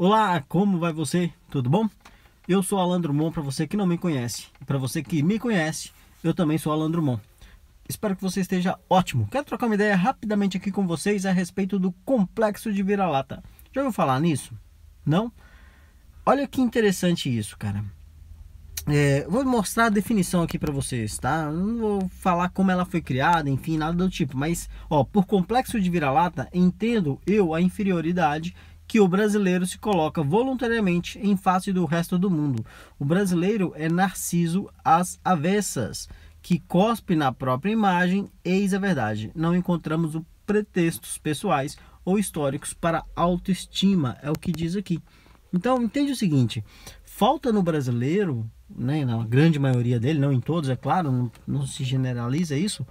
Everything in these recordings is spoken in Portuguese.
Olá, como vai você? Tudo bom? Eu sou Alan Drummond, para você que não me conhece. Para você que me conhece, eu também sou Alan Drummond. Espero que você esteja ótimo. Quero trocar uma ideia rapidamente aqui com vocês a respeito do complexo de vira-lata. Já ouviu falar nisso? Não? Olha que interessante isso, cara. É, vou mostrar a definição aqui para vocês, tá? Não vou falar como ela foi criada, enfim, nada do tipo. Mas, ó, por complexo de vira-lata, entendo eu a inferioridade que o brasileiro se coloca voluntariamente em face do resto do mundo. O brasileiro é narciso às avessas, que cospe na própria imagem, eis a verdade. Não encontramos pretextos pessoais ou históricos para autoestima, é o que diz aqui. Então, entende o seguinte: falta no brasileiro, né, na grande maioria dele, não em todos, é claro, não, não se generaliza isso,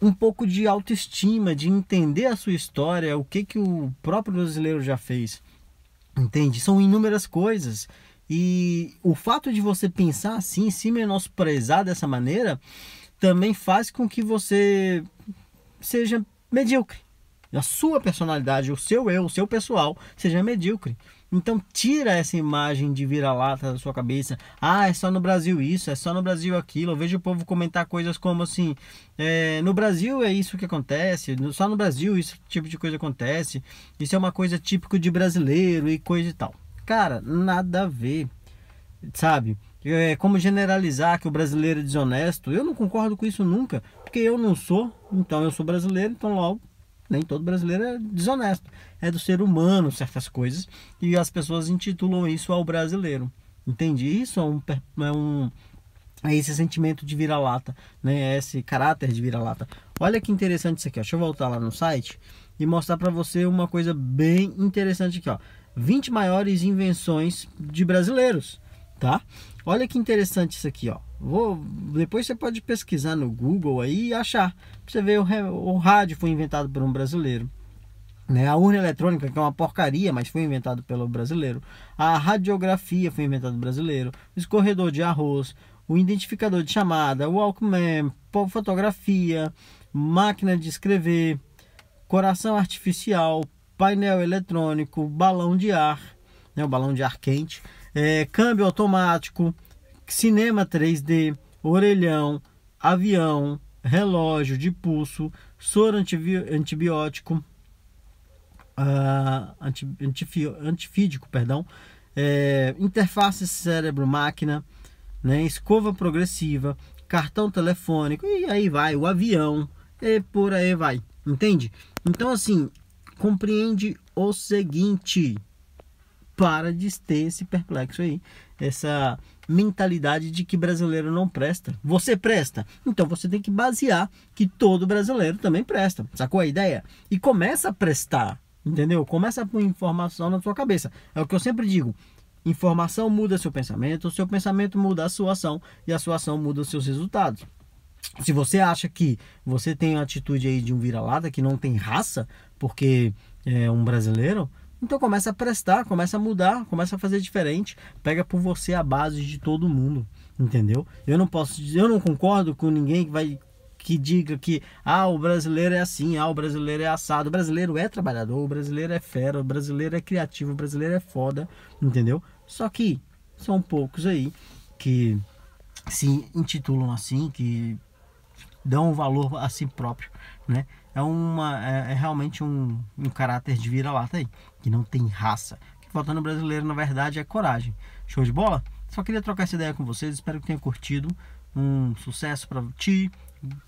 um pouco de autoestima, de entender a sua história, o que, que o próprio brasileiro já fez. Entende? São inúmeras coisas. E o fato de você pensar assim, se menosprezar dessa maneira, também faz com que você seja medíocre. A sua personalidade, o seu eu, o seu pessoal seja medíocre. Então tira essa imagem de vira-lata da sua cabeça. Ah, é só no Brasil isso, é só no Brasil aquilo. Eu vejo o povo comentar coisas como assim: é, no Brasil é isso que acontece, só no Brasil esse tipo de coisa acontece. Isso é uma coisa típico de brasileiro e coisa e tal. Cara, nada a ver, sabe? É como generalizar que o brasileiro é desonesto. Eu não concordo com isso nunca, porque eu não sou, então eu sou brasileiro, então logo nem todo brasileiro é desonesto. É do ser humano certas coisas e as pessoas intitulam isso ao brasileiro. Entende? Isso é um, é um é esse sentimento de vira-lata, né? É esse caráter de vira-lata. Olha que interessante isso aqui, ó. Deixa eu voltar lá no site e mostrar para você uma coisa bem interessante aqui, ó. 20 maiores invenções de brasileiros, tá? Olha que interessante isso aqui, ó. Vou, depois você pode pesquisar no Google aí e achar. Você vê o, o rádio foi inventado por um brasileiro. Né? A urna eletrônica, que é uma porcaria, mas foi inventado pelo brasileiro. A radiografia foi inventado pelo brasileiro. O escorredor de arroz, o identificador de chamada, o Walkman, fotografia, máquina de escrever, coração artificial, painel eletrônico, balão de ar, né? o balão de ar quente, é, câmbio automático, cinema 3D, orelhão, avião, relógio de pulso, soro antibiótico, uh, anti, antifídico, perdão, é, interface cérebro-máquina, né, escova progressiva, cartão telefônico e aí vai o avião e por aí vai, entende? Então assim compreende o seguinte, para de ter esse perplexo aí, essa mentalidade de que brasileiro não presta. Você presta, então você tem que basear que todo brasileiro também presta. Sacou a ideia? E começa a prestar, entendeu? Começa a pôr informação na sua cabeça. É o que eu sempre digo. Informação muda seu pensamento, o seu pensamento muda a sua ação e a sua ação muda os seus resultados. Se você acha que você tem a atitude aí de um vira-lata que não tem raça, porque é um brasileiro, então começa a prestar, começa a mudar, começa a fazer diferente, pega por você a base de todo mundo, entendeu? Eu não posso, eu não concordo com ninguém que vai que diga que ah, o brasileiro é assim, ah, o brasileiro é assado. O brasileiro é trabalhador, o brasileiro é fera, o brasileiro é criativo, o brasileiro é foda, entendeu? Só que são poucos aí que se intitulam assim, que dão valor a si próprio, né? É, uma, é, é realmente um, um caráter de vira-lata aí, que não tem raça. O que falta no brasileiro, na verdade, é coragem. Show de bola? Só queria trocar essa ideia com vocês, espero que tenham curtido. Um sucesso para ti.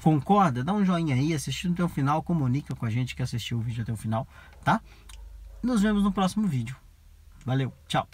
Concorda? Dá um joinha aí, assistiu até o final, comunica com a gente que assistiu o vídeo até o final, tá? Nos vemos no próximo vídeo. Valeu, tchau!